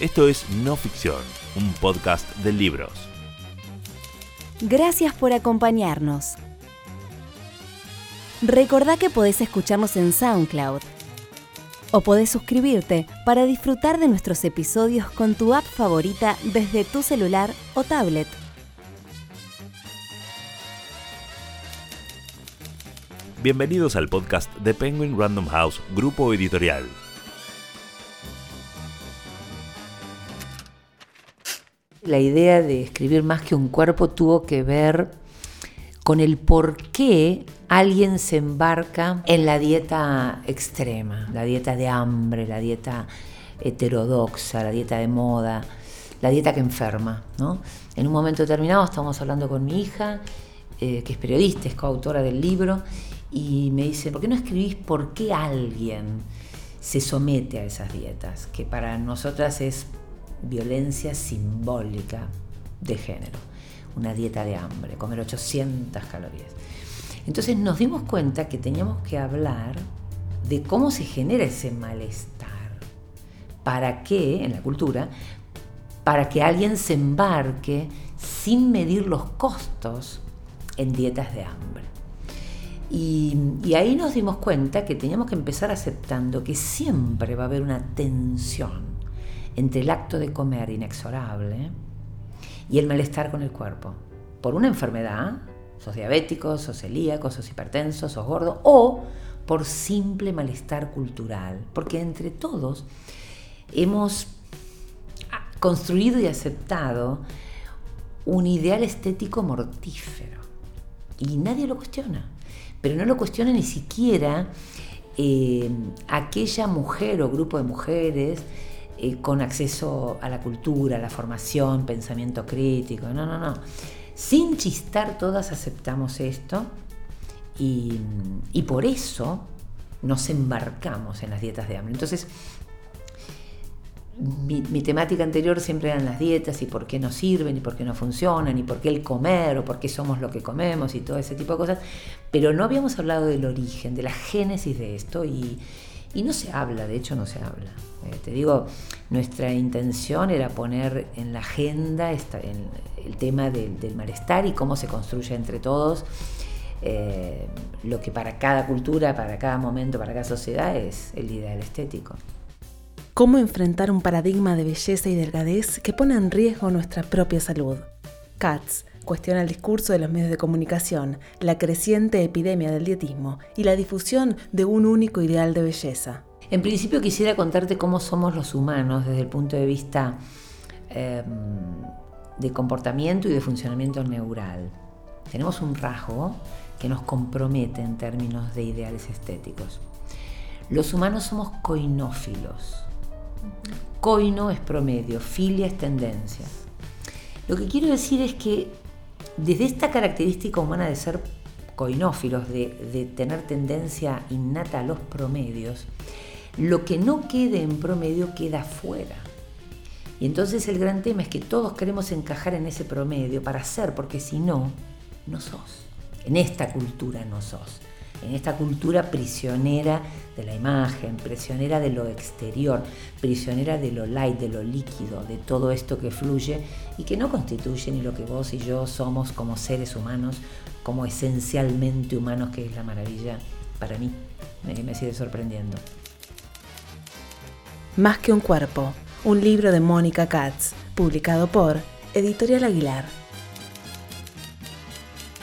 Esto es No Ficción, un podcast de libros. Gracias por acompañarnos. Recordá que podés escucharnos en SoundCloud o podés suscribirte para disfrutar de nuestros episodios con tu app favorita desde tu celular o tablet. Bienvenidos al podcast de Penguin Random House, grupo editorial. La idea de escribir más que un cuerpo tuvo que ver con el por qué alguien se embarca en la dieta extrema, la dieta de hambre, la dieta heterodoxa, la dieta de moda, la dieta que enferma. ¿no? En un momento determinado estamos hablando con mi hija, eh, que es periodista, es coautora del libro, y me dice, ¿por qué no escribís por qué alguien se somete a esas dietas? Que para nosotras es violencia simbólica de género, una dieta de hambre, comer 800 calorías. Entonces nos dimos cuenta que teníamos que hablar de cómo se genera ese malestar, para qué, en la cultura, para que alguien se embarque sin medir los costos en dietas de hambre. Y, ahí nos dimos cuenta que teníamos que empezar aceptando que siempre va a haber una tensión entre el acto de comer inexorable y el malestar con el cuerpo. Por una enfermedad, sos diabético, sos celíaco, sos hipertenso, sos gordo, o por simple malestar cultural. Porque entre todos hemos construido y aceptado un ideal estético mortífero. Y nadie lo cuestiona pero no lo cuestiona ni siquiera eh, aquella mujer o grupo de mujeres con acceso a la cultura, a la formación, pensamiento crítico. No, no, no. Sin chistar todas aceptamos esto y, y por eso nos embarcamos en las dietas de hambre. Entonces, mi, temática anterior siempre eran las dietas y por qué no sirven y por qué no funcionan y por qué el comer o por qué somos lo que comemos y todo ese tipo de cosas, pero no habíamos hablado del origen, de la génesis de esto y, no se habla, de hecho no se habla. Eh, te digo, nuestra intención era poner en la agenda el tema del, malestar y cómo se construye entre todos eh, lo que para cada cultura, para cada momento, para cada sociedad es el ideal estético. ¿Cómo enfrentar un paradigma de belleza y delgadez que pone en riesgo nuestra propia salud? Katz cuestiona el discurso de los medios de comunicación, la creciente epidemia del dietismo y la difusión de un único ideal de belleza. En principio quisiera contarte cómo somos los humanos desde el punto de vista em, de comportamiento y de funcionamiento neural. Tenemos un rasgo que nos compromete en términos de ideales estéticos. Los humanos somos coinófilos, Coino es promedio, filia es tendencia. Lo que quiero decir es que desde esta característica humana de ser coinófilos, de, tener tendencia innata a los promedios, lo que no quede en promedio queda fuera. Y entonces el gran tema es que todos queremos encajar en ese promedio para ser, porque si no, no sos. En esta cultura no sos en esta cultura prisionera de la imagen, prisionera de lo exterior, prisionera de lo light, de lo líquido, de todo esto que fluye y que no constituye ni lo que vos y yo somos como seres humanos, como esencialmente humanos, que es la maravilla para mí, me sigue sorprendiendo. Más que un cuerpo, un libro de Mónica Katz, publicado por Editorial Aguilar.